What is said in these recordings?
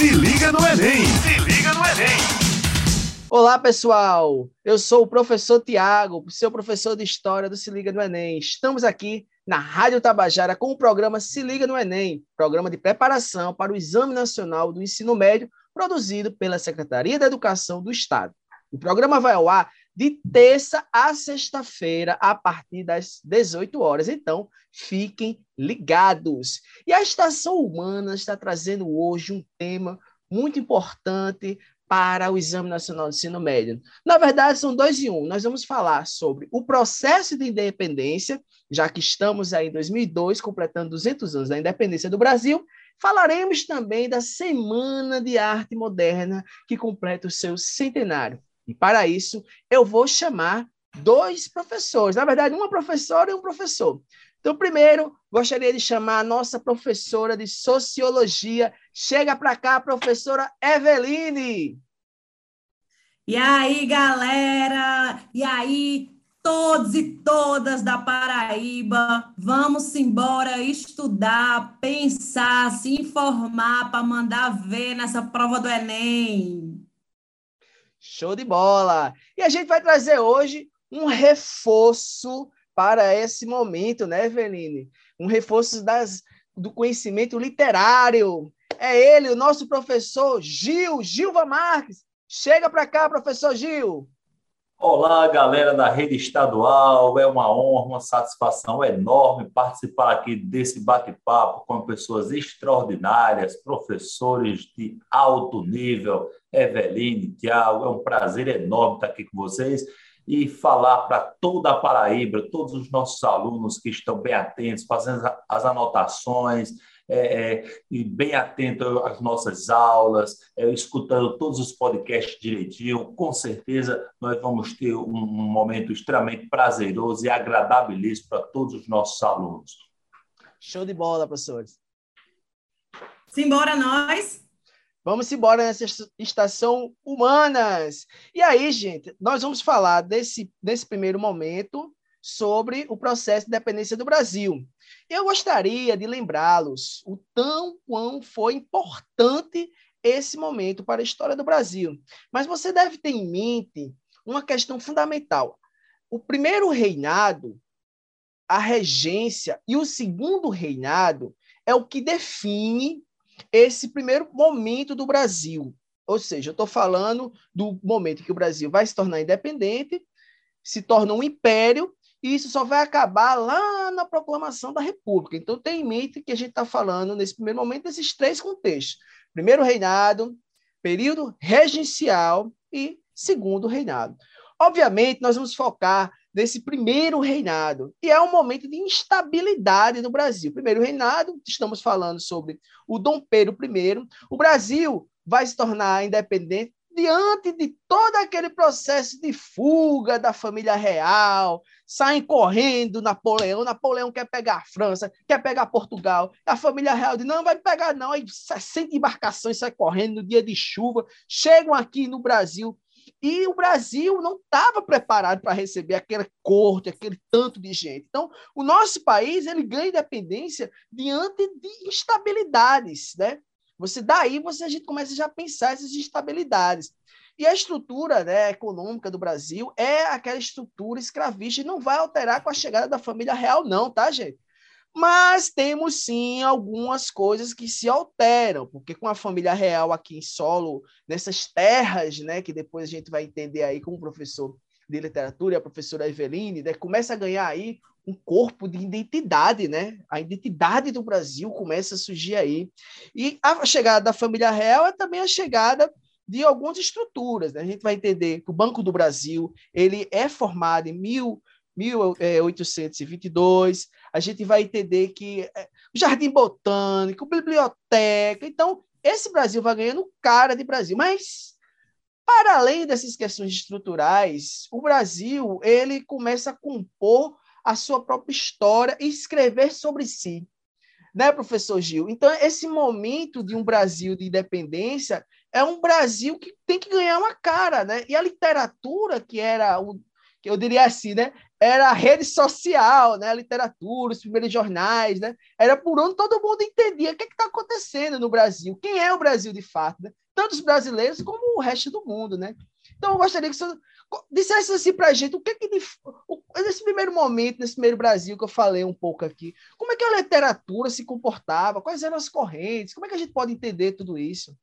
Se liga no Enem! Se liga no Enem! Olá, pessoal! Eu sou o professor Tiago, seu professor de História do Se Liga no Enem. Estamos aqui na Rádio Tabajara com o programa Se Liga no Enem, programa de preparação para o Exame Nacional do Ensino Médio, produzido pela Secretaria da Educação do Estado. O programa vai ao ar de terça a sexta-feira, a partir das 18 horas. Então, fiquem ligados. E a Estação Humana está trazendo hoje um tema muito importante para o Exame Nacional de Ensino Médio. Na verdade, são dois em um. Nós vamos falar sobre o processo de independência, já que estamos aí em 2002, completando 200 anos da independência do Brasil. Falaremos também da Semana de Arte Moderna, que completa o seu centenário. E para isso, eu vou chamar dois professores, na verdade, uma professora e um professor. Então, primeiro, gostaria de chamar a nossa professora de sociologia. Chega para cá, professora Eveline. E aí, galera? E aí, todos e todas da Paraíba, vamos embora estudar, pensar, se informar para mandar ver nessa prova do Enem. Show de bola! E a gente vai trazer hoje um reforço para esse momento, né, Eveline? Um reforço das, do conhecimento literário. É ele, o nosso professor Gil, Gilva Marques. Chega para cá, professor Gil. Olá, galera da rede estadual. É uma honra, uma satisfação enorme participar aqui desse bate-papo com pessoas extraordinárias, professores de alto nível. Eveline, Tiago, é um prazer enorme estar aqui com vocês e falar para toda a Paraíba, todos os nossos alunos que estão bem atentos, fazendo as anotações, é, é, e bem atento às nossas aulas, é, escutando todos os podcasts direitinho, com certeza nós vamos ter um, um momento extremamente prazeroso e agradabilíssimo para todos os nossos alunos. Show de bola, professores. Simbora nós! Vamos embora nessa estação Humanas. E aí, gente, nós vamos falar desse, desse primeiro momento sobre o processo de independência do Brasil. Eu gostaria de lembrá-los o tão quão foi importante esse momento para a história do Brasil. Mas você deve ter em mente uma questão fundamental. O primeiro reinado, a regência e o segundo reinado é o que define esse primeiro momento do Brasil. Ou seja, eu estou falando do momento que o Brasil vai se tornar independente, se torna um império e isso só vai acabar lá na proclamação da República. Então, tem em mente que a gente está falando, nesse primeiro momento, desses três contextos: primeiro reinado, período regencial e segundo reinado. Obviamente, nós vamos focar nesse primeiro reinado, e é um momento de instabilidade no Brasil. Primeiro reinado, estamos falando sobre o Dom Pedro I. O Brasil vai se tornar independente diante de todo aquele processo de fuga da família real, saem correndo Napoleão, Napoleão quer pegar a França, quer pegar Portugal, a família real diz, não, vai pegar não, aí 60 embarcações saem correndo no dia de chuva, chegam aqui no Brasil, e o Brasil não estava preparado para receber aquela corte, aquele tanto de gente. Então, o nosso país ele ganha independência diante de instabilidades, né? Você daí você a gente começa já a pensar essas instabilidades. E a estrutura né, econômica do Brasil é aquela estrutura escravista e não vai alterar com a chegada da família real, não, tá, gente? Mas temos sim algumas coisas que se alteram, porque com a família real aqui em solo, nessas terras, né, que depois a gente vai entender aí com o professor de literatura, a professora Eveline, né, começa a ganhar aí um corpo de identidade, né? A identidade do Brasil começa a surgir aí. E a chegada da família real é também a chegada de algumas estruturas. Né? A gente vai entender que o Banco do Brasil ele é formado em mil, 1822. A gente vai entender que é, o Jardim Botânico, biblioteca. Então, esse Brasil vai ganhando cara de Brasil. Mas para além dessas questões estruturais, o Brasil ele começa a compor a sua própria história e escrever sobre si. Né, professor Gil? Então, esse momento de um Brasil de independência é um Brasil que tem que ganhar uma cara, né? E a literatura, que era o, que eu diria assim, né? era a rede social, né? a literatura, os primeiros jornais, né? Era por onde todo mundo entendia o que está acontecendo no Brasil, quem é o Brasil de fato, né? Tanto os brasileiros como o resto do mundo, né? Então, eu gostaria que você dissesse assim para a gente o que, que nesse primeiro momento, nesse primeiro Brasil que eu falei um pouco aqui, como é que a literatura se comportava, quais eram as correntes, como é que a gente pode entender tudo isso?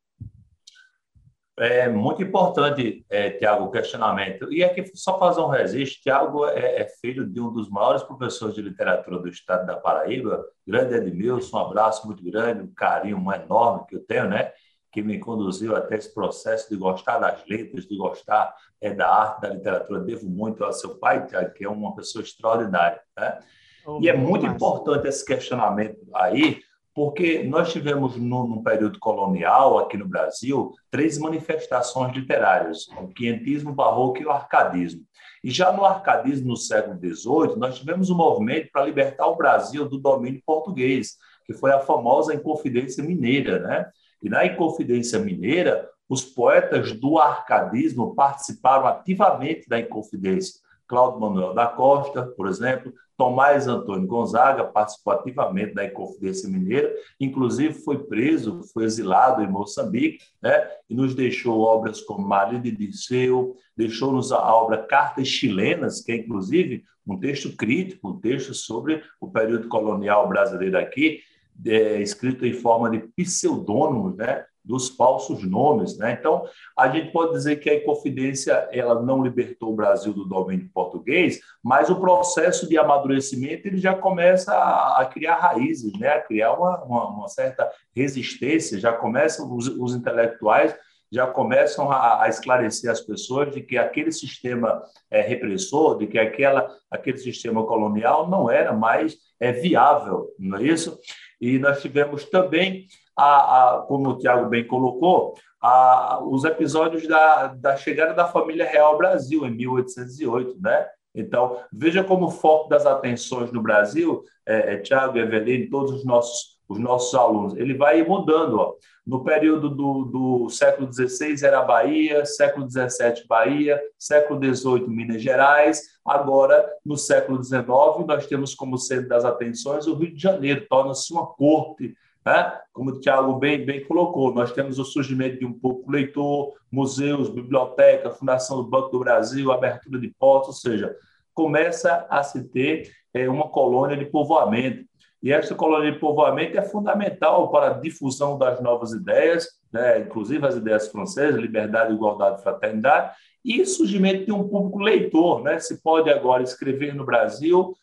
É muito importante, é, Tiago, o questionamento. E aqui, só fazer um registro: Tiago é, é, filho de um dos maiores professores de literatura do estado da Paraíba, grande Edmilson. Um abraço muito grande, um carinho enorme que eu tenho, né? Que me conduziu até esse processo de gostar das letras, de gostar é, da arte, da literatura. Devo muito ao seu pai, que é uma pessoa extraordinária. Né? Oh, e é muito massa. importante esse questionamento aí, porque nós tivemos, no, no, período colonial, aqui no Brasil, três manifestações literárias, o quientismo, o barroco e o arcadismo. E já no arcadismo, no século XVIII, nós tivemos um movimento para libertar o Brasil do domínio português, que foi a famosa Inconfidência Mineira. Né? E na Inconfidência Mineira, os poetas do arcadismo participaram ativamente da Inconfidência. Cláudio Manuel da Costa, por exemplo, Tomás Antônio Gonzaga participou ativamente da Inconfidência Mineira, inclusive foi preso, foi exilado em Moçambique, né? e nos deixou obras como Maria de Disseu, deixou-nos a obra Cartas Chilenas, que é inclusive um texto crítico, um texto sobre o período colonial brasileiro aqui, é, escrito em forma de pseudônimos, né? dos falsos nomes. Né? Então, a gente pode dizer que a Inconfidência ela não libertou o Brasil do domínio português, mas o processo de amadurecimento ele já começa a, a criar raízes, né? a criar uma, uma, uma certa resistência, já começam os, os intelectuais já começam a, a, esclarecer as pessoas de que aquele sistema é, repressor, de que aquela, aquele sistema colonial não era mais é, viável, não é isso? E nós tivemos também a, a, como o Tiago bem colocou, a, os episódios da, da chegada da família real ao Brasil, em 1808, né? Então, veja como o foco das atenções no Brasil, é, é, Tiago, Eveline, todos os nossos, os nossos alunos, ele vai mudando. Ó. No período do, do século XVI era Bahia, século XVII Bahia, século XVIII Minas Gerais, agora, no século XIX, nós temos como centro das atenções o Rio de Janeiro, torna-se uma corte né? Como o Tiago bem, bem colocou, nós temos o surgimento de um pouco leitor, museus, biblioteca, fundação do Banco do Brasil, abertura de portos, ou seja, começa a se ter é, uma colônia de povoamento. E essa colônia de povoamento é fundamental para a difusão das novas ideias, né? inclusive as ideias francesas, liberdade, igualdade, fraternidade, e surgimento de um público leitor. Né? Se pode agora escrever no Brasil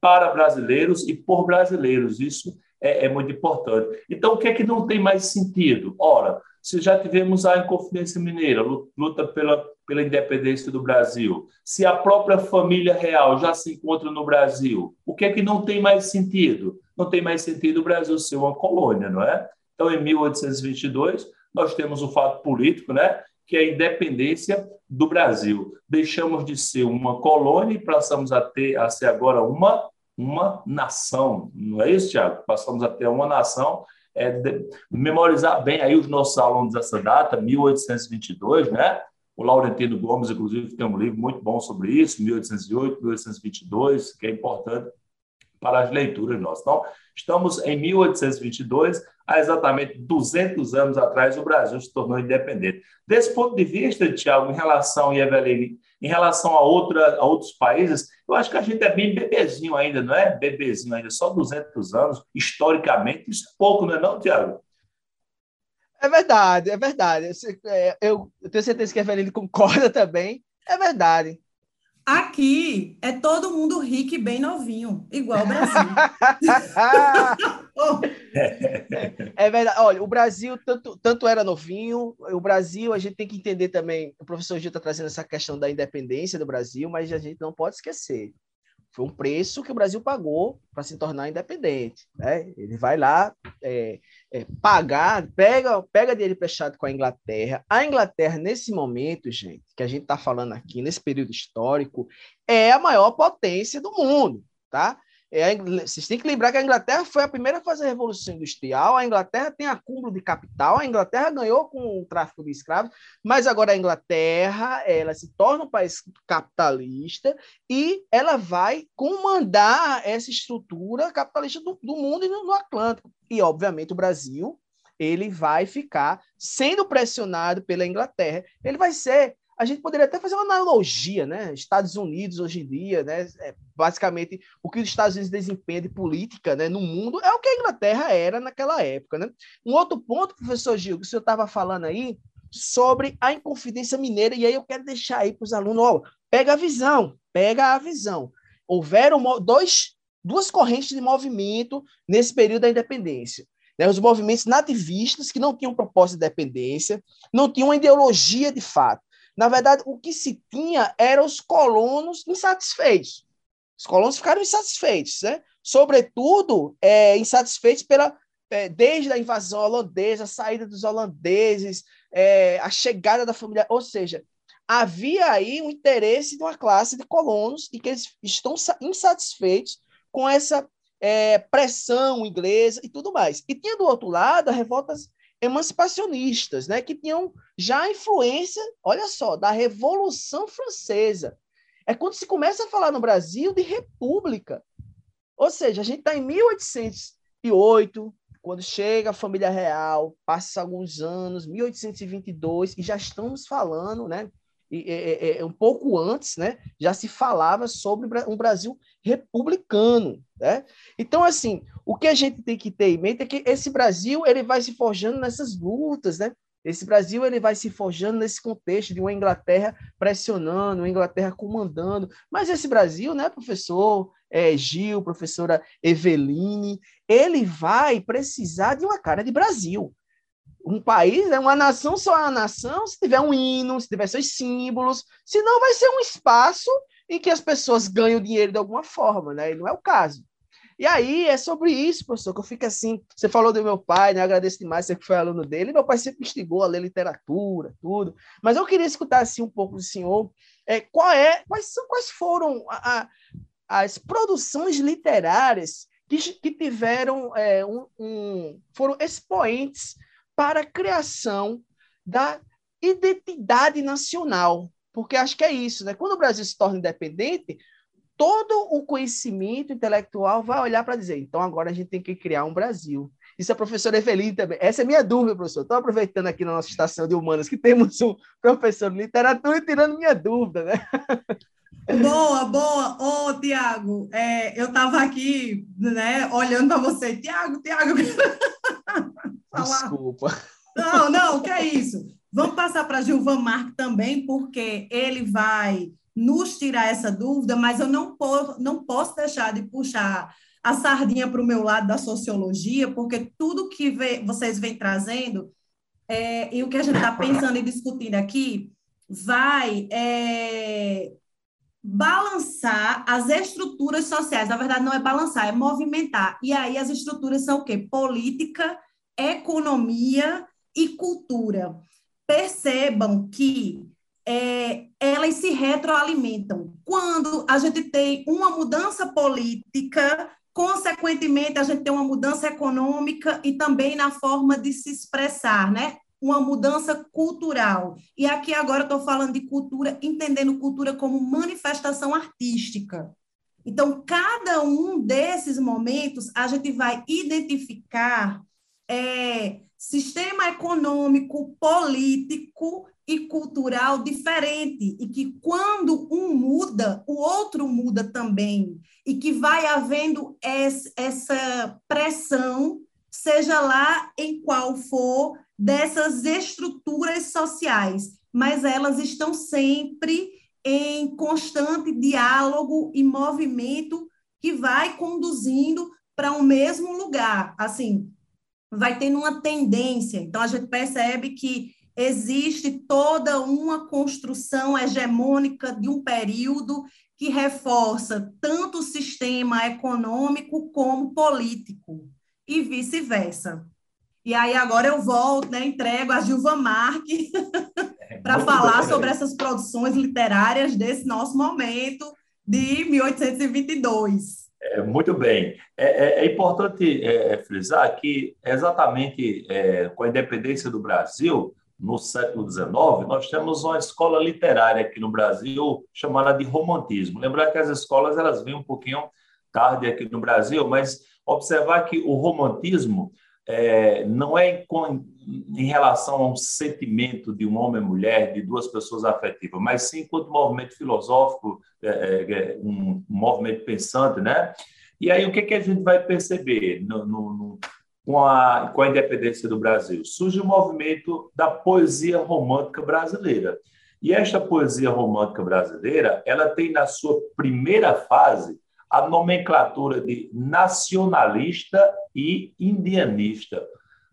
para brasileiros e por brasileiros. Isso é, é, muito importante. Então, o que é que não tem mais sentido? Ora, se já tivemos a Inconfidência Mineira, luta pela, pela independência do Brasil, se a própria família real já se encontra no Brasil, o que é que não tem mais sentido? Não tem mais sentido o Brasil ser uma colônia, não é? Então, em 1822, nós temos o fato político, né? que é a independência do Brasil. Deixamos de ser uma colônia e passamos a, ter, a ser agora uma uma nação, não é isso, Tiago? Passamos a ter uma nação, é, de, memorizar bem aí os nossos alunos dessa data, 1822, né? O Laurentino Gomes, inclusive, tem um livro muito bom sobre isso, 1808, 1822, que é importante para as leituras nossas. Então, estamos em 1822, há exatamente 200 anos atrás, o Brasil se tornou independente. Desse ponto de vista, Tiago, em relação, e Eveline, em relação a, outra, a outros países, eu acho que a gente é bem bebezinho ainda, não é? Bebezinho ainda, só 200 anos, historicamente, isso é pouco, não é não, Tiago? É verdade, é verdade. É, eu, eu tenho certeza que a Eveline concorda também. É verdade. Aqui é todo mundo rico e bem novinho, igual o Brasil. é verdade. Olha, o Brasil tanto, tanto era novinho, o Brasil, a gente tem que entender também, o professor Gil está trazendo essa questão da independência do Brasil, mas a gente não pode esquecer. Foi um preço que o Brasil pagou para se tornar independente. Né? Ele vai lá é, é, pagar, pega, pega dinheiro emprestado com a Inglaterra. A Inglaterra, nesse momento, gente, que a gente está falando aqui, nesse período histórico, é a maior potência do mundo. Tá? É, vocês têm que lembrar que a Inglaterra foi a primeira a fazer a Revolução Industrial, a Inglaterra tem acúmulo de capital, a Inglaterra ganhou com o tráfico de escravos, mas agora a Inglaterra ela se torna um país capitalista e ela vai comandar essa estrutura capitalista do, do mundo e no, no Atlântico. E, obviamente, o Brasil ele vai ficar sendo pressionado pela Inglaterra. Ele vai ser a gente poderia até fazer uma analogia, né? Estados Unidos hoje em dia, né? É basicamente o que os Estados Unidos desempenham de política, né? No mundo é o que a Inglaterra era naquela época, né? Um outro ponto, professor Gil, que o senhor estava falando aí sobre a Inconfidência Mineira e aí eu quero deixar aí para os alunos, ó, pega a visão, pega a visão. Houveram dois, duas correntes de movimento nesse período da independência. Né, os movimentos nativistas que não tinham propósito de independência, não tinham uma ideologia de fato. Na verdade, o que se tinha eram os colonos insatisfeitos. Os colonos ficaram insatisfeitos, né? sobretudo é, insatisfeitos pela, é, desde a invasão holandesa, a saída dos holandeses, é, a chegada da família, ou seja, havia aí um interesse de uma classe de colonos e que eles estão insatisfeitos com essa é, pressão inglesa e tudo mais. E tinha do outro lado as revoltas emancipacionistas, né, que tinham já influência, olha só, da Revolução Francesa. É quando se começa a falar no Brasil de república. Ou seja, a gente está em 1808, quando chega a família real, passa alguns anos, 1822, e já estamos falando, né? E, é, é, um pouco antes, né? Já se falava sobre um Brasil republicano, né? Então, assim, o que a gente tem que ter em mente é que esse Brasil ele vai se forjando nessas lutas, né? Esse Brasil ele vai se forjando nesse contexto de uma Inglaterra pressionando, uma Inglaterra comandando. Mas esse Brasil, né, professor é, Gil, professora Eveline, ele vai precisar de uma cara de Brasil. Um país, né, uma nação só é uma nação se tiver um hino, se tiver seus símbolos, senão vai ser um espaço em que as pessoas ganham dinheiro de alguma forma, né? E não é o caso. E aí é sobre isso, professor, que eu fico assim. Você falou do meu pai, né? Eu agradeço demais você que foi aluno dele. Meu pai sempre instigou a ler literatura, tudo. Mas eu queria escutar assim um pouco do senhor. É, qual é, quais são, quais foram a, a, as produções literárias que, que tiveram é, um, um, foram expoentes para a criação da identidade nacional, porque acho que é isso, né? Quando o Brasil se torna independente, todo o conhecimento intelectual vai olhar para dizer, então agora a gente tem que criar um Brasil. Isso a professora Eveline também. Essa é minha dúvida, professor. Estou aproveitando aqui na nossa estação de humanas que temos um professor de literatura e tirando minha dúvida, né? Boa, boa. Ô, oh, Tiago, é, eu estava aqui, né, olhando para você. Tiago, Tiago. Desculpa. Não, não, que é isso. Vamos passar para Gilvan Marque também, porque ele vai nos tirar essa dúvida, mas eu não, posso, não posso deixar de puxar a sardinha para o meu lado da sociologia, porque tudo que vê, vocês vêm trazendo é, e o que a gente está pensando e discutindo aqui vai é, balançar as estruturas sociais. Na verdade, não é balançar, é movimentar. E aí as estruturas são o quê? Política, economia e cultura. Percebam que é, elas se retroalimentam. Quando a gente tem uma mudança política, consequentemente, a gente tem uma mudança econômica e também na forma de se expressar, né? Uma mudança cultural. E aqui agora estou falando de cultura, entendendo cultura como manifestação artística. Então, cada um desses momentos, a gente vai identificar é, sistema econômico, político e cultural diferente, e que quando um muda, o outro muda também, e que vai havendo essa pressão, seja lá em qual for, dessas estruturas sociais, mas elas estão sempre em constante diálogo e movimento que vai conduzindo para o um mesmo lugar. Assim, vai tendo uma tendência. Então, a gente percebe que existe toda uma construção hegemônica de um período que reforça tanto o sistema econômico como político, e vice-versa. E aí agora eu volto, né, entrego a Gilva Marque é, para falar bem, sobre essas produções literárias desse nosso momento de 1822. É, muito bem. É, é, é importante é, frisar que, exatamente é, com a independência do Brasil, no século XIX, nós temos uma escola literária aqui no Brasil chamada de romantismo. Lembrar que as escolas elas vêm um pouquinho tarde aqui no Brasil, mas observar que o romantismo é, não é com, em relação a um sentimento de um homem e mulher, de duas pessoas afetivas, mas sim enquanto movimento filosófico, é, é, é um, movimento pensante, né? E aí o que, que a gente vai perceber no, no, no, com, a, com a independência do Brasil? Surge o movimento da poesia romântica brasileira. E esta poesia romântica brasileira, ela tem na sua primeira fase a nomenclatura de nacionalista e indianista.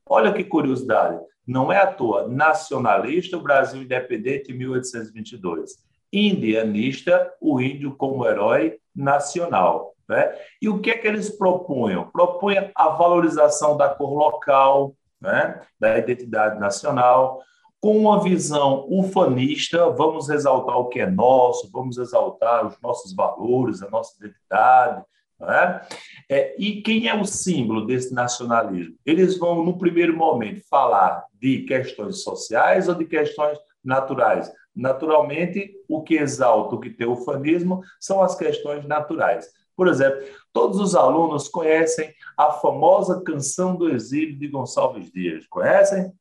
Olha que curiosidade, não é à toa nacionalista, o Brasil independente em 1822. Indianista, o índio como herói nacional. Né? E o que é que eles propunham? Propunham a valorização da cor local, né? da identidade nacional, com uma visão ufanista, vamos exaltar o que é nosso, vamos exaltar os nossos valores, a nossa identidade. É? É, e quem é o símbolo desse nacionalismo? Eles vão, no primeiro momento, falar de questões sociais ou de questões naturais. Naturalmente, o que exalta, o que tem ufanismo, são as questões naturais. Por exemplo, todos os alunos conhecem a famosa Canção do Exílio de Gonçalves Dias. Conhecem?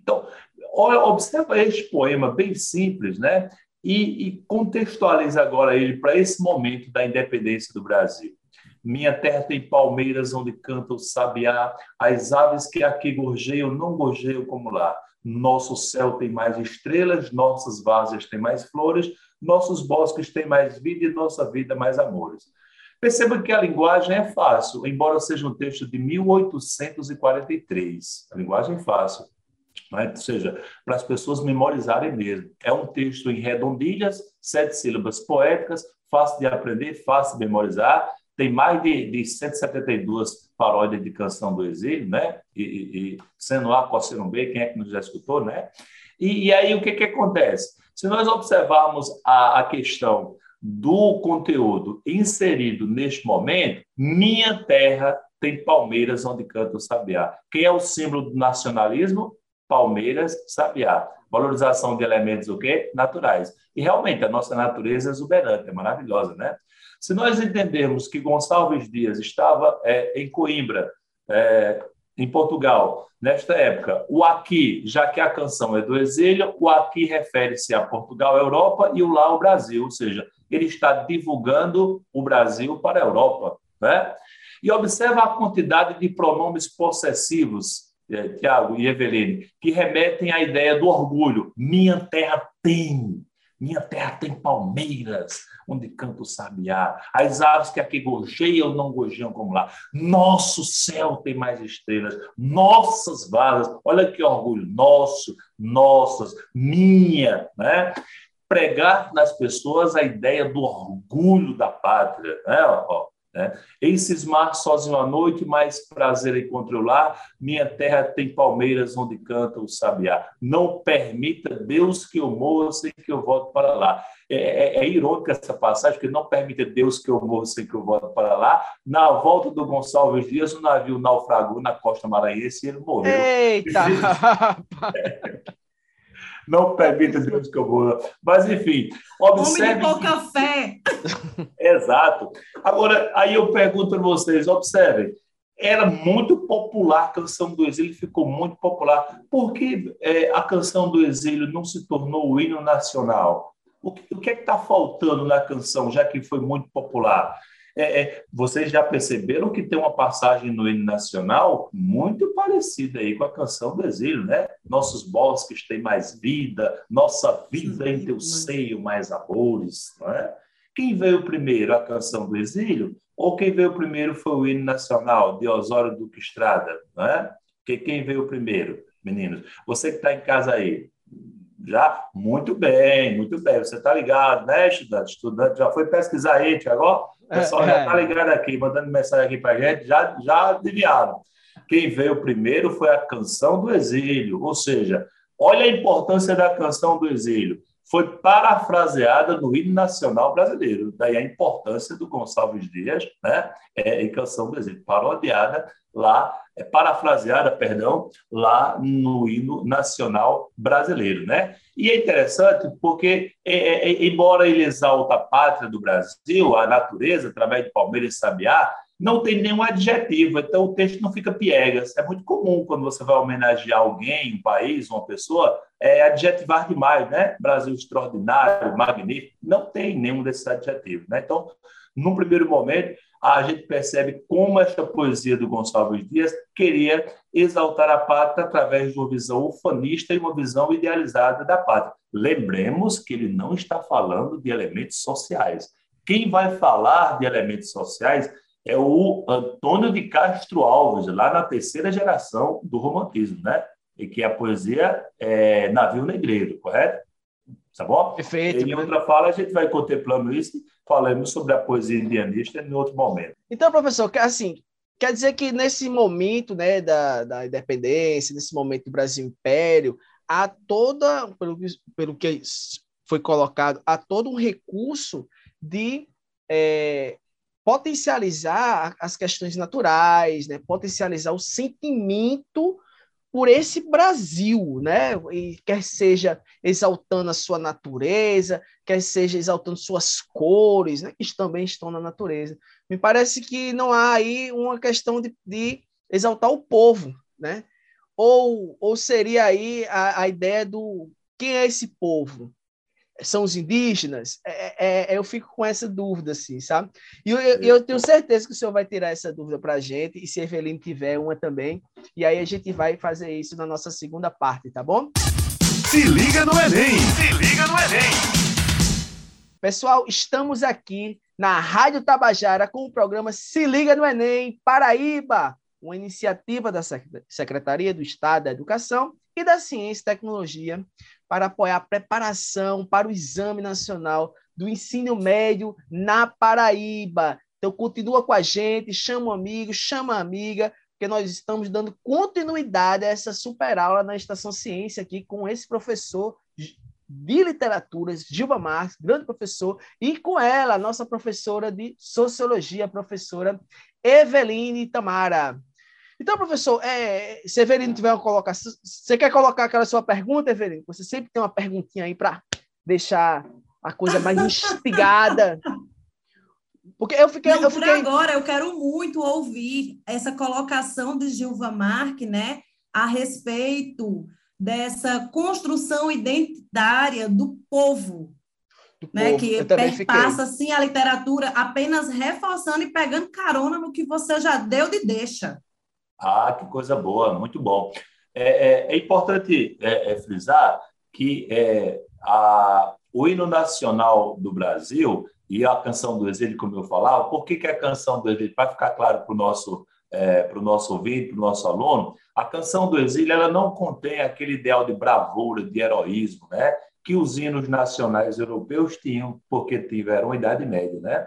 Então, observa este poema bem simples, né? E, e contextualiza agora ele para esse momento da independência do Brasil. Minha terra tem palmeiras onde canta o sabiá, as aves que aqui gorjeiam não gorjeiam como lá. Nosso céu tem mais estrelas, nossas várzeas têm mais flores, nossos bosques têm mais vida e nossa vida mais amores. Perceba que a linguagem é fácil, embora seja um texto de 1843. A linguagem é fácil. Né? Ou seja, para as pessoas memorizarem mesmo. É um texto em redondilhas, sete sílabas poéticas, fácil de aprender, fácil de memorizar. Tem mais de, de 172 paródias de canção do exílio, né? E, e, e sendo A, cosseno B, quem é que nos já escutou, né? E, e aí o que, que acontece? Se nós observarmos a, a questão do conteúdo inserido neste momento, minha terra tem palmeiras onde canta o sabiá. Quem é o símbolo do nacionalismo? Palmeiras, Sabiá. Valorização de elementos o quê? Naturais. E realmente a nossa natureza é exuberante, é maravilhosa, né? Se nós entendermos que Gonçalves Dias estava é, em Coimbra, é, em Portugal, nesta época, o aqui, já que a canção é do exílio, o aqui refere-se a Portugal, Europa, e o lá, o Brasil, ou seja, ele está divulgando o Brasil para a Europa, né? E observa a quantidade de pronomes possessivos é, Tiago e Eveline, que remetem à ideia do orgulho. Minha terra tem, minha terra tem palmeiras, onde canta o sabiá. As aves que aqui gorjeiam não gorjeiam como lá. Nosso céu tem mais estrelas. Nossas varas, olha que orgulho. Nosso, nossas, minha, né? Pregar nas pessoas a ideia do orgulho da pátria, né? Né? Em cismar sozinho à noite, mais prazer encontro lá. Minha terra tem palmeiras onde canta o sabiá. Não permita Deus que eu morra sem que eu volte para lá. É, é, é irônica essa passagem, porque não permite Deus que eu morra sem que eu volte para lá. Na volta do Gonçalves Dias, o navio naufragou na costa maranhense e ele morreu. Eita! não permita Deus que eu vou. Mas, enfim, observe. Homem de pouca fé. Exato. Agora, aí eu pergunto para vocês: observem. Era muito popular a canção do exílio, ficou muito popular. Por que é, a canção do exílio não se tornou o hino nacional? O que, o é que está faltando na canção, já que foi muito popular? É, é, vocês já perceberam que tem uma passagem no hino nacional muito parecida aí com a canção do exílio, né? Nossos bosques têm mais vida, nossa vida em teu seio mais amores, não é? Quem veio primeiro, a canção do exílio, ou quem veio primeiro foi o hino nacional de Osório Duque Estrada, não é? Que quem veio primeiro, meninos? Você que está em casa aí, já? Muito bem, muito bem. Você está ligado, né, estudante? Estudante já foi pesquisar aí, agora? O pessoal é, já está ligado aqui, mandando mensagem aqui para a gente, já, já adivinharam. Quem veio primeiro foi a canção do exílio, ou seja, olha a importância da canção do exílio. Foi parafraseada no hino nacional brasileiro. Daí a importância do Gonçalves Dias, né, é, em Canção Exílio, parodiada lá, é, parafraseada, perdão, lá no hino nacional brasileiro, né? E é interessante porque, é, é, é embora ele exalta a pátria do Brasil, a natureza, através de Palmeiras e Sabiá, não tem nenhum adjetivo, então o texto não fica piegas. É muito comum quando você vai homenagear alguém, um país, uma pessoa, é adjetivar demais, né? Brasil extraordinário, magnífico. Não tem nenhum desses adjetivos, né? Então, num primeiro momento, a gente percebe como esta poesia do Gonçalves Dias queria exaltar a pátria através de uma visão ufanista e uma visão idealizada da pátria. Lembremos que ele não está falando de elementos sociais. Quem vai falar de elementos sociais é o Antônio de Castro Alves, lá na terceira geração do romantismo, né? E que a poesia é Navio Negreiro, correto? Tá bom? Perfeito. Em outra fala, a gente vai contemplando isso falamos sobre a poesia indianista em outro momento. Então, professor, assim, quer dizer que nesse momento né, da, da independência, nesse momento do Brasil Império, há toda, pelo, pelo que foi colocado, há todo um recurso de é, potencializar as questões naturais, né? potencializar o sentimento por esse Brasil, né? E quer seja exaltando a sua natureza, quer seja exaltando suas cores, né? que também estão na natureza. Me parece que não há aí uma questão de, de exaltar o povo, né? Ou, ou seria aí a, a ideia do quem é esse povo? São os indígenas, é, é, é, eu fico com essa dúvida, assim, sabe? E eu, eu, eu, tenho certeza que o senhor vai tirar essa dúvida para a gente, e se a Evelyn tiver uma também, e aí a gente vai fazer isso na nossa segunda parte, tá bom? Se liga no Enem! Se liga no Enem! Pessoal, estamos aqui na Rádio Tabajara com o programa Se Liga no Enem Paraíba, uma iniciativa da Secretaria do Estado da Educação e da Ciência e Tecnologia para apoiar a preparação para o Exame Nacional do Ensino Médio na Paraíba. Então, continua com a gente, chama um amigo, chama uma amiga, porque nós estamos dando continuidade a essa super aula na Estação Ciência aqui com esse professor de literaturas, Gilva Marques, grande professor, e com ela, nossa professora de sociologia, a professora Eveline Tamara. Então, professor, é, se Everino tiver uma colocação, você quer colocar aquela sua pergunta, Everino? Você sempre tem uma perguntinha aí para deixar a coisa mais instigada. Porque eu fiquei, Não, eu fiquei... agora eu quero muito ouvir essa colocação de Gilva Marque, né, a respeito dessa construção identitária do povo, do né, povo. que perpassa assim a literatura apenas reforçando e pegando carona no que você já deu de deixa. Ah, que coisa boa, muito bom. É, é, é importante é, é frisar que é, a, o hino nacional do Brasil e a canção do exílio, como eu falava, por que, que a canção do exílio, para ficar claro para o nosso, é, para o nosso ouvinte, para o nosso aluno, a canção do exílio ela não contém aquele ideal de bravura, de heroísmo, né? que os hinos nacionais europeus tinham, porque tiveram a Idade Média. Né?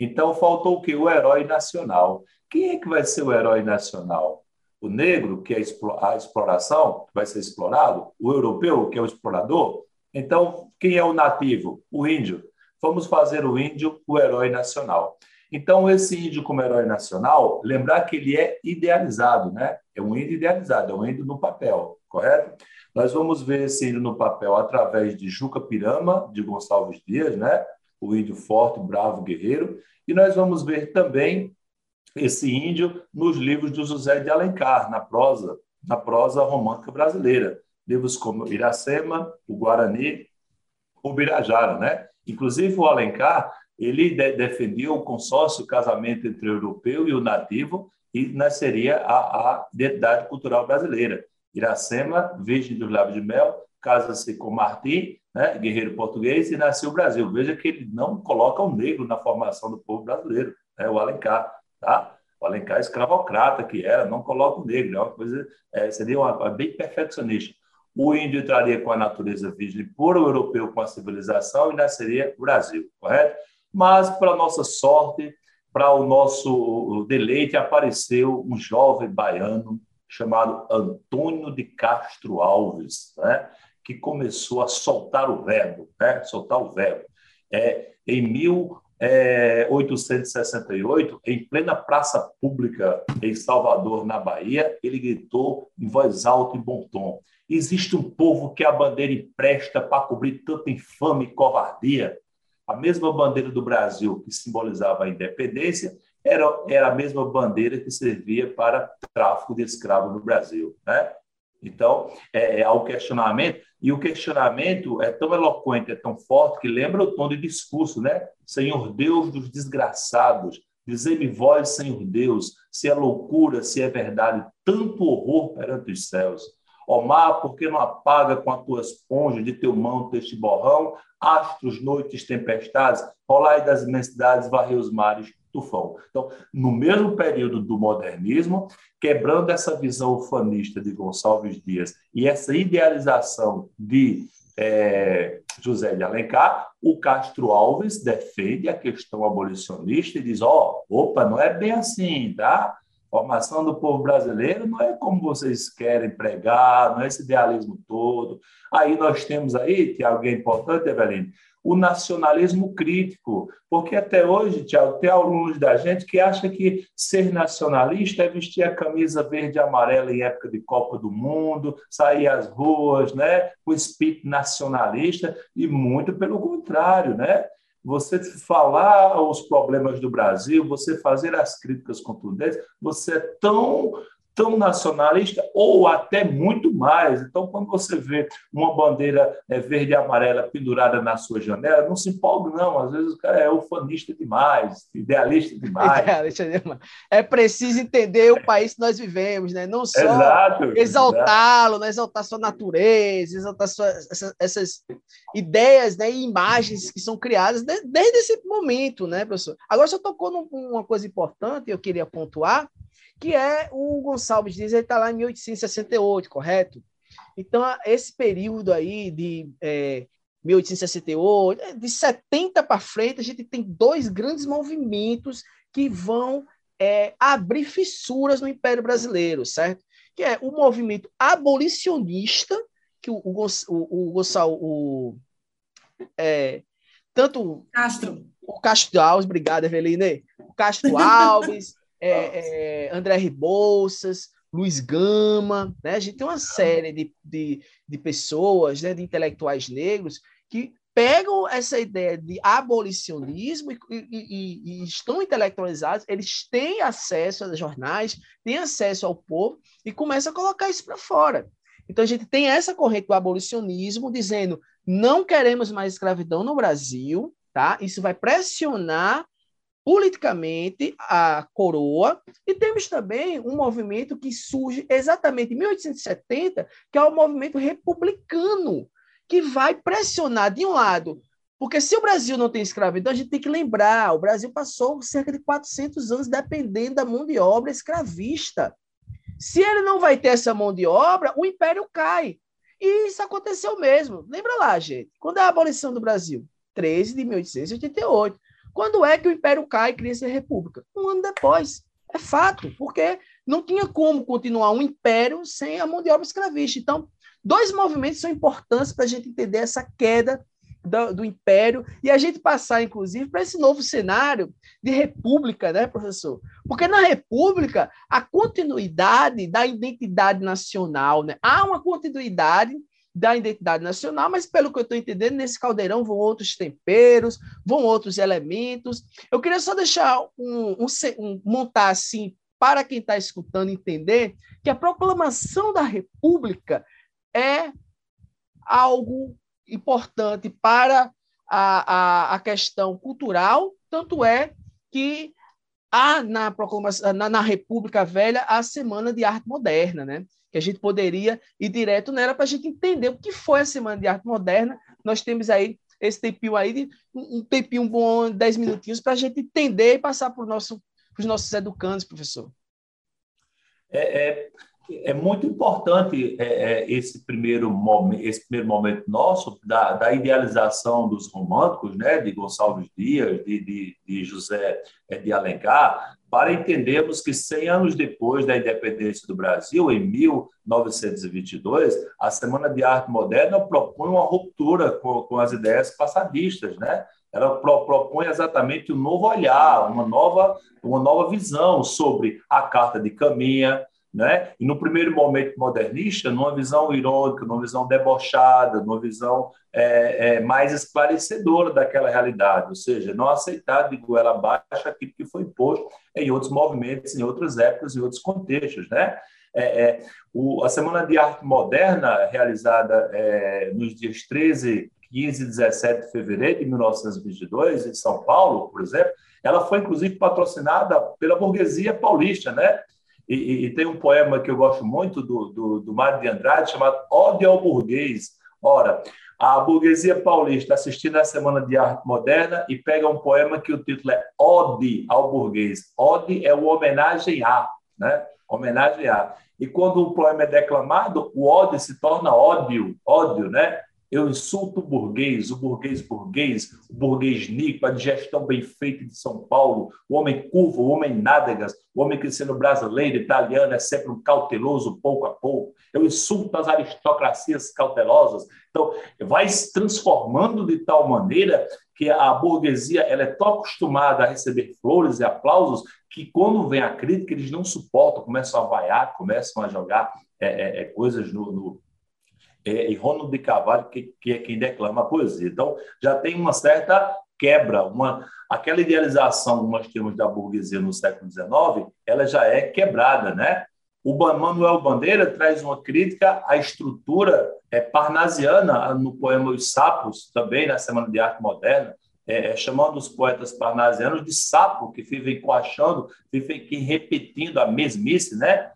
Então, faltou o quê? O herói nacional. Quem é que vai ser o herói nacional? O negro, que é a exploração, que vai ser explorado? O europeu, que é o explorador? Então, quem é o nativo? O índio. Vamos fazer o índio o herói nacional. Então, esse índio como herói nacional, lembrar que ele é idealizado, né? É um índio idealizado, é um índio no papel, correto? Nós vamos ver esse índio no papel através de Juca Pirama, de Gonçalves Dias, né? O índio forte, bravo, guerreiro. E nós vamos ver também esse índio nos livros do José de Alencar, na prosa, na prosa romântica brasileira. Livros como Iracema, o Guarani, o Birajara, né? Inclusive o Alencar, ele de defendia o consórcio, o casamento entre o europeu e o nativo, e nasceria a, a identidade cultural brasileira. Iracema, virgem dos lábios de mel, casa-se com Martim, né, guerreiro português, e nasceu o Brasil. Veja que ele não coloca o negro na formação do povo brasileiro, né, o Alencar. Tá? O Alencar escravocrata que era, não coloca o negro, é uma coisa, é, seria uma, bem perfeccionista. O índio entraria com a natureza virgem pura, o europeu com a civilização e nasceria o Brasil, correto? Mas, para nossa sorte, para o nosso deleite, apareceu um jovem baiano chamado Antônio de Castro Alves, né? que começou a soltar o verbo, né? soltar o verbo. É, em 1868, é, em plena praça pública em Salvador, na Bahia, ele gritou em voz alta e bom tom: Existe um povo que a bandeira empresta para cobrir tanta infame e covardia. A mesma bandeira do Brasil que simbolizava a independência era, era a mesma bandeira que servia para tráfico de escravos no Brasil. Né? Então, é, é o questionamento, e o questionamento é tão eloquente, é tão forte, que lembra o tom de discurso, né? Senhor Deus dos desgraçados, dizei-me vós, Senhor Deus, se é loucura, se é verdade, tanto horror perante os céus. Ó mar, por que não apaga com a tua esponja de teu manto este borrão, astros, noites, tempestades, rolai das imensidades, varrei os mares, tufão. Então, no mesmo período do modernismo, quebrando essa visão ufanista de Gonçalves Dias e essa idealização de é, José de Alencar, o Castro Alves defende a questão abolicionista e diz: ó, oh, opa, não é bem assim, tá? Formação do povo brasileiro não é como vocês querem pregar, não é esse idealismo todo. Aí nós temos aí, que é importante, Evelino, o nacionalismo crítico, porque até hoje, Tiago, tem alunos da gente que acha que ser nacionalista é vestir a camisa verde e amarela em época de Copa do Mundo, sair às ruas, né, com espírito nacionalista, e muito pelo contrário, né? Você falar os problemas do Brasil, você fazer as críticas contundentes, você é tão tão nacionalista ou até muito mais. Então, quando você vê uma bandeira é, verde e amarela pendurada na sua janela, não se empolga, não. Às vezes o cara é ufanista demais, idealista demais. Idealista demais. É preciso entender o país que nós vivemos, né? não só exaltá-lo, né? exaltar sua natureza, exaltar sua, essas, essas ideias né? e imagens que são criadas desde esse momento, né, professor? Agora, você tocou numa coisa importante, eu queria pontuar, que é o Gonçalves Dias, ele está lá em 1868, correto? Então, esse período aí de é, 1868, é, de 70 para frente, a gente tem dois grandes movimentos que vão é, abrir fissuras no Império Brasileiro, certo? Que é o movimento abolicionista, que o, o, o, o Gonçalo, é, tanto Castro. o Castro Alves, obrigado, Eveline, o Castro Alves, é, é, André Rebouças, Luiz Gama, né? A gente tem uma série de, de, de pessoas, né, de intelectuais negros, que pegam essa ideia de abolicionismo e, e, e, estão intelectualizados, eles têm acesso a jornais, têm acesso ao povo e começam a colocar isso para fora. Então a gente tem essa corrente do abolicionismo dizendo não queremos mais escravidão no Brasil, tá? Isso vai pressionar politicamente a coroa, e temos também um movimento que surge exatamente em 1870, que é o movimento republicano, que vai pressionar, de um lado, porque se o Brasil não tem escravidão, a gente tem que lembrar, o Brasil passou cerca de 400 anos dependendo da mão de obra escravista. Se ele não vai ter essa mão de obra, o império cai. E isso aconteceu mesmo. Lembra lá, gente, quando é a abolição do Brasil? 13 de 1888. Quando é que o Império cai e cria-se a República? Um ano depois. É fato, porque não tinha como continuar um império sem a mão de obra escravista. Então, dois movimentos são importantes para a gente entender essa queda do, do, império e a gente passar, inclusive, para esse novo cenário de república, né, professor? Porque na república, a continuidade da identidade nacional, né? há uma continuidade da identidade nacional, mas pelo que eu estou entendendo, nesse caldeirão vão outros temperos, vão outros elementos. Eu queria só deixar um, um, um montar assim para quem está escutando entender que a proclamação da República é algo importante para a, a, a questão cultural, tanto é que há na, proclamação, na, na República Velha a Semana de Arte Moderna, né? Que a gente poderia ir direto nela para a gente entender o que foi a Semana de Arte Moderna. Nós temos aí esse tempinho aí, de, um tempinho bom, dez minutinhos, para a gente entender e passar para nosso, os nossos educandos, professor. É, é, é muito importante é, é, esse, primeiro momento, esse primeiro momento nosso da, da, idealização dos românticos, né, de Gonçalves Dias, de, de, de José é, de Alencar, para entendermos que 100 anos depois da independência do Brasil, em 1922, a Semana de Arte Moderna propõe uma ruptura com, com as ideias passadistas, né? Ela pro, propõe exatamente um novo olhar, uma nova, uma nova visão sobre a Carta de Caminha, né? E no primeiro momento modernista, numa visão irônica, numa visão debochada, numa visão é, é, mais esclarecedora daquela realidade, ou seja, não aceitar de goela abaixo aquilo que foi imposto em outros movimentos, em outras épocas, em outros contextos, né? É, é o, a Semana de Arte Moderna, realizada é, nos dias 13, 15 e 17 de fevereiro de 1922, em São Paulo, por exemplo, ela foi inclusive patrocinada pela burguesia paulista, né? E, e, tem um poema que eu gosto muito do, do, do Mário de Andrade, chamado Ode ao Burguês. Ora, a burguesia paulista assistindo a Semana de Arte Moderna e pega um poema que o título é Ode ao Burguês. Ode é o homenagem a, né? Homenagem a. E quando o poema é declamado, o ode se torna ódio, ódio, né? Eu insulto o burguês, o burguês burguês, o burguês nico, a digestão bem feita de São Paulo, o homem curvo, o homem nádegas, o homem que sendo brasileiro, italiano, é sempre um cauteloso pouco a pouco. Eu insulto as aristocracias cautelosas. Então, vai se transformando de tal maneira que a burguesia ela é tão acostumada a receber flores e aplausos que quando vem a crítica eles não suportam, começam a vaiar, começam a jogar é, é, coisas no, no é, e Ronald de Carvalho, que, que é quem declama a poesia. Então, já tem uma certa quebra, uma, aquela idealização que nós temos da burguesia no século XIX, ela já é quebrada, né? O Manuel Bandeira traz uma crítica à estrutura é, parnasiana no poema Os Sapos, também na Semana de Arte Moderna, é, é chamando os poetas parnasianos de sapo, que vivem coachando, vivem repetindo a mesmice, né?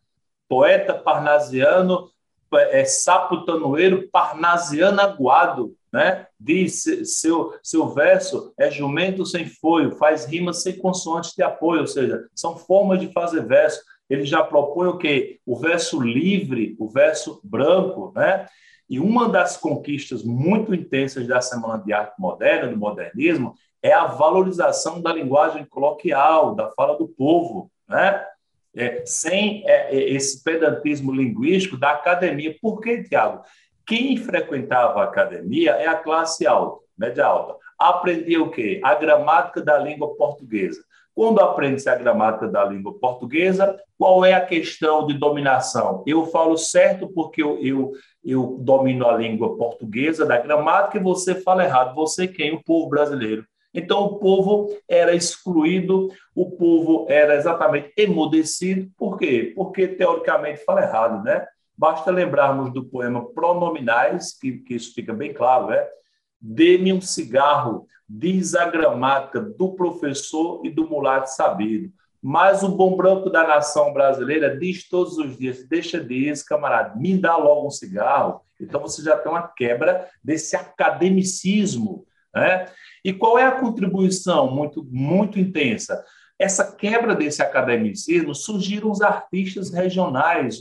Poeta parnasiano é, sapo tanoeiro parnasiano aguado, né? Diz seu, seu verso é jumento sem foio, faz rimas sem consoantes de apoio, ou seja, são formas de fazer verso. Ele já propõe o quê? O verso livre, o verso branco, né? E uma das conquistas muito intensas da Semana de Arte Moderna, do modernismo, é a valorização da linguagem coloquial, da fala do povo, né? É, sem é, é, esse pedantismo linguístico da academia. Por que, Tiago? Quem frequentava a academia é a classe alta, média alta. Aprendia o quê? A gramática da língua portuguesa. Quando aprende-se a gramática da língua portuguesa, qual é a questão de dominação? Eu falo certo porque eu, eu, eu domino a língua portuguesa da gramática e você fala errado. Você quem? O povo brasileiro. Então, o povo era excluído, o povo era exatamente emudecido. Por quê? Porque, teoricamente, fala errado, né? Basta lembrarmos do poema Pronominais, que, que isso fica bem claro, né? Dê-me um cigarro, diz a gramática do professor e do mulato sabido. Mas o bom branco da nação brasileira diz todos os dias: deixa disso, camarada, me dá logo um cigarro. Então você já tem uma quebra desse academicismo né? E qual é a contribuição muito, muito intensa? Essa quebra desse academicismo surgiram os artistas regionais,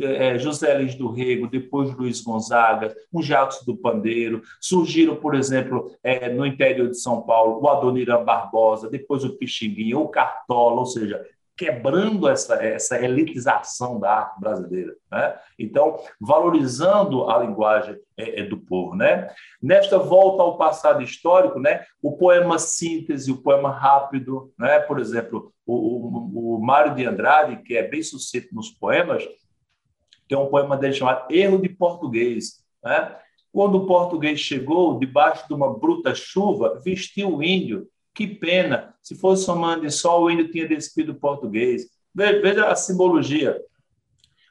é, José Luiz do Rego, depois Luiz Gonzaga, o Jacques do Pandeiro, surgiram, por exemplo, é, no interior de São Paulo, o Adoniran Barbosa, depois o Pixinguinha, o Cartola, ou seja, quebrando essa, essa elitização da arte brasileira. Né? Então, valorizando a linguagem é, é, do povo. Né? Nesta volta ao passado histórico, né, o poema síntese, o poema rápido, né? por exemplo, o, o, o Mário de Andrade, que é bem sucinto nos poemas, tem um poema dele chamado Erro de Português. Né? Quando o português chegou, debaixo de uma bruta chuva, vestiu o índio que pena. Se fosse somando sol, o índio tinha despido o português. Veja a simbologia.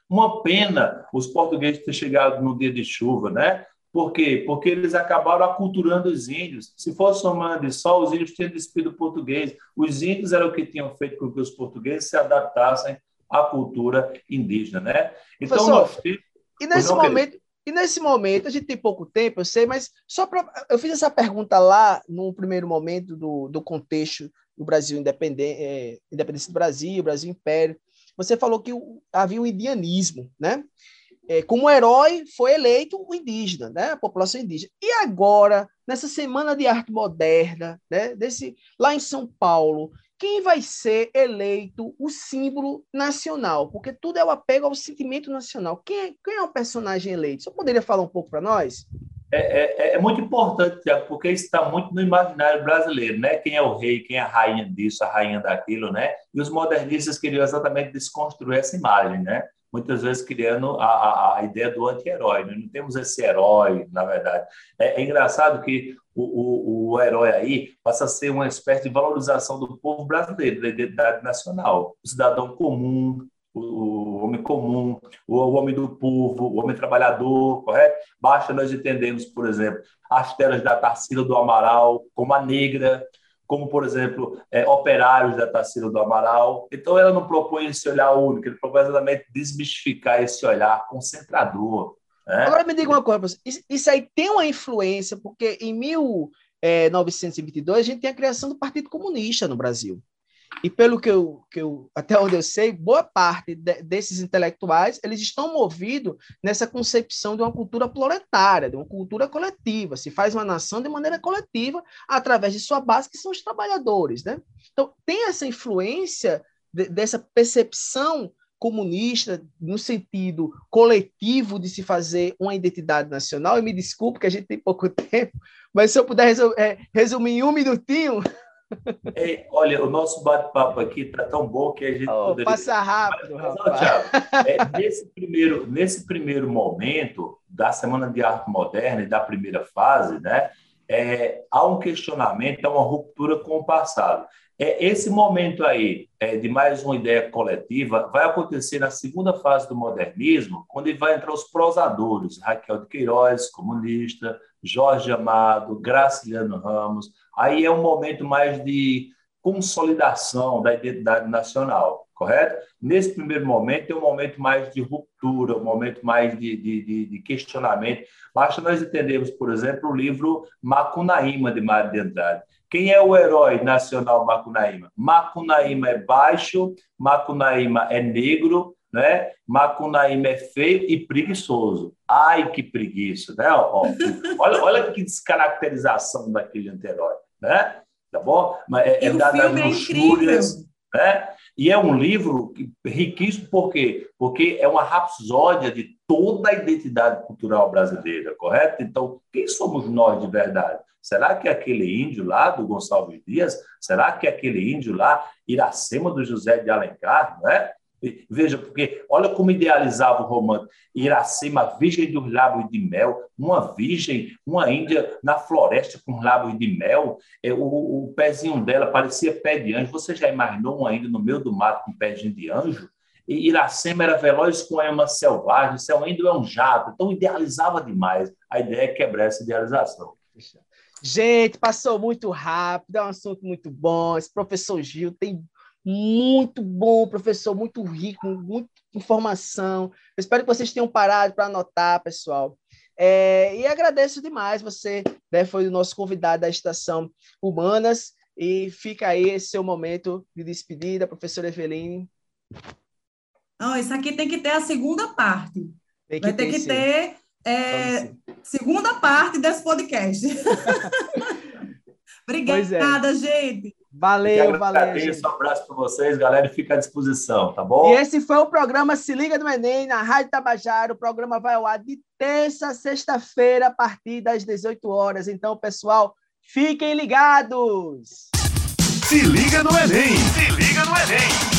Uma pena os portugueses terem chegado no dia de chuva, né? Por quê? Porque eles acabaram aculturando os índios. Se fosse somando sol, os índios tinham despido o português. Os índios eram o que tinham feito com que os portugueses se adaptassem à cultura indígena, né? Então, nós. E nesse momento, e nesse momento, a gente tem pouco tempo, eu sei, mas só para. Eu fiz essa pergunta lá, no primeiro momento do, do contexto do Brasil independente, é, independência do Brasil, Brasil Império. você falou que havia um indianismo, né? É, como herói foi eleito o indígena, né? A população indígena. E agora, nessa semana de arte moderna, né? Desse lá em São Paulo, quem vai ser eleito o símbolo nacional? Porque tudo é o apego ao sentimento nacional. Quem é, quem é o personagem eleito? Você poderia falar um pouco para nós? É, é, é, muito importante, porque isso está muito no imaginário brasileiro, né? Quem é o rei, quem é a rainha disso, a rainha daquilo, né? E os modernistas queriam exatamente desconstruir essa imagem, né? Muitas vezes criando a, a, a ideia do anti-herói. Né? Não temos esse herói, na verdade. É, é engraçado que o, o, o, herói aí passa a ser uma espécie de valorização do povo brasileiro, da identidade nacional. O cidadão comum, o homem comum, o homem do povo, o homem trabalhador, correto? Basta nós entendermos, por exemplo, as telas da Tarsila do Amaral, como a negra, como, por exemplo, é, operários da Tarsila do Amaral. Então, ela não propõe esse olhar único, ele propõe exatamente desmistificar esse olhar concentrador. Né? Agora, me diga uma coisa, isso aí tem uma influência, porque em 1922 a gente tem a criação do Partido Comunista no Brasil. E pelo que eu, que eu até onde eu sei, boa parte de, desses intelectuais eles estão movidos nessa concepção de uma cultura proletária, de uma cultura coletiva. Se faz uma nação de maneira coletiva através de sua base, que são os trabalhadores, né? Então tem essa influência de, dessa percepção comunista no sentido coletivo de se fazer uma identidade nacional. E me desculpe que a gente tem pouco tempo, mas se eu puder é, resumir em um minutinho é, olha, o nosso bate-papo aqui está tão bom que a gente oh, poderia... Passa rápido, Mas. Thiago, é, nesse, primeiro, nesse primeiro momento da Semana de Arte Moderna e da primeira fase, né, é, há um questionamento, há uma ruptura com o passado. É, esse momento aí é, de mais uma ideia coletiva vai acontecer na segunda fase do modernismo, quando vai entrar os prosadores, Raquel de Queiroz, comunista, Jorge Amado, Graciliano Ramos, aí é um momento mais de consolidação da identidade nacional, correto? Nesse primeiro momento, é um momento mais de ruptura, um momento mais de, de, de questionamento. Basta nós entendermos, por exemplo, o livro Macunaíma, de Mário de Andrade. Quem é o herói nacional Macunaíma? Macunaíma é baixo, Macunaíma é negro, né? Macunaíma é feio e preguiçoso. Ai, que preguiça, né? olha, olha que descaracterização daquele anterói né? Tá bom? Mas é, é dado nas é luxúrias, né? E é um livro riquíssimo, por quê? Porque é uma rapsódia de toda a identidade cultural brasileira, correto? Então, quem somos nós de verdade? Será que é aquele índio lá do Gonçalves Dias? Será que é aquele índio lá, Iracema do José de Alencar, não é? Veja, porque olha como idealizava o romance. Iracema, virgem dos lábios de mel, uma virgem, uma índia na floresta com lábios de mel, é, o, o pezinho dela parecia pé de anjo. Você já imaginou uma índia no meio do mato com pezinho de anjo? E Iracema era veloz com ema selvagem, seu índio é um jato. Então idealizava demais. A ideia é quebrar essa idealização. Gente, passou muito rápido, é um assunto muito bom. Esse professor Gil tem muito bom, professor, muito rico, muita informação. Eu espero que vocês tenham parado para anotar, pessoal. É, e agradeço demais você, né, foi o nosso convidado da Estação Humanas, e fica aí esse seu momento de despedida, professora Eveline. Não, isso aqui tem que ter a segunda parte. Vai ter, ter que sim. ter é, segunda parte desse podcast. Obrigada, é. gente. Valeu, valeu. Um abraço para vocês, galera, e fica à disposição, tá bom? E esse foi o programa Se Liga do Enem, na Rádio Tabajara. O programa vai ao ar de terça a sexta-feira, a partir das 18 horas. Então, pessoal, fiquem ligados! Se liga no Enem! Se liga no Enem!